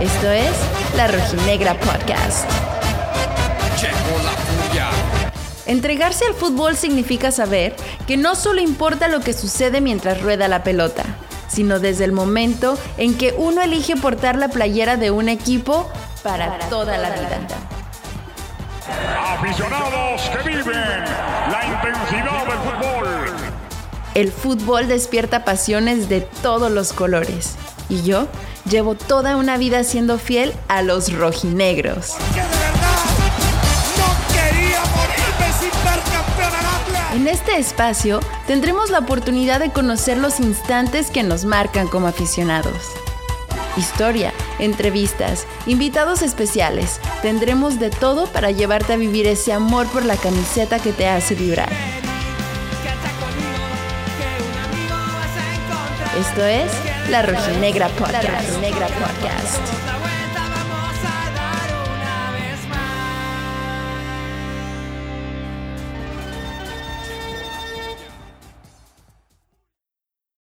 Esto es La Rojinegra Podcast. Entregarse al fútbol significa saber que no solo importa lo que sucede mientras rueda la pelota, sino desde el momento en que uno elige portar la playera de un equipo para, toda la vida. Aficionados que viven la intensidad del fútbol. El fútbol despierta pasiones de todos los colores. Y yo llevo toda una vida siendo fiel a los rojinegros. En este espacio tendremos la oportunidad de conocer los instantes que nos marcan como aficionados. Historia, entrevistas, invitados especiales. Tendremos de todo para llevarte a vivir ese amor por la camiseta que te hace vibrar. Esto es La Rojinegra Podcast. La Rojinegra Podcast.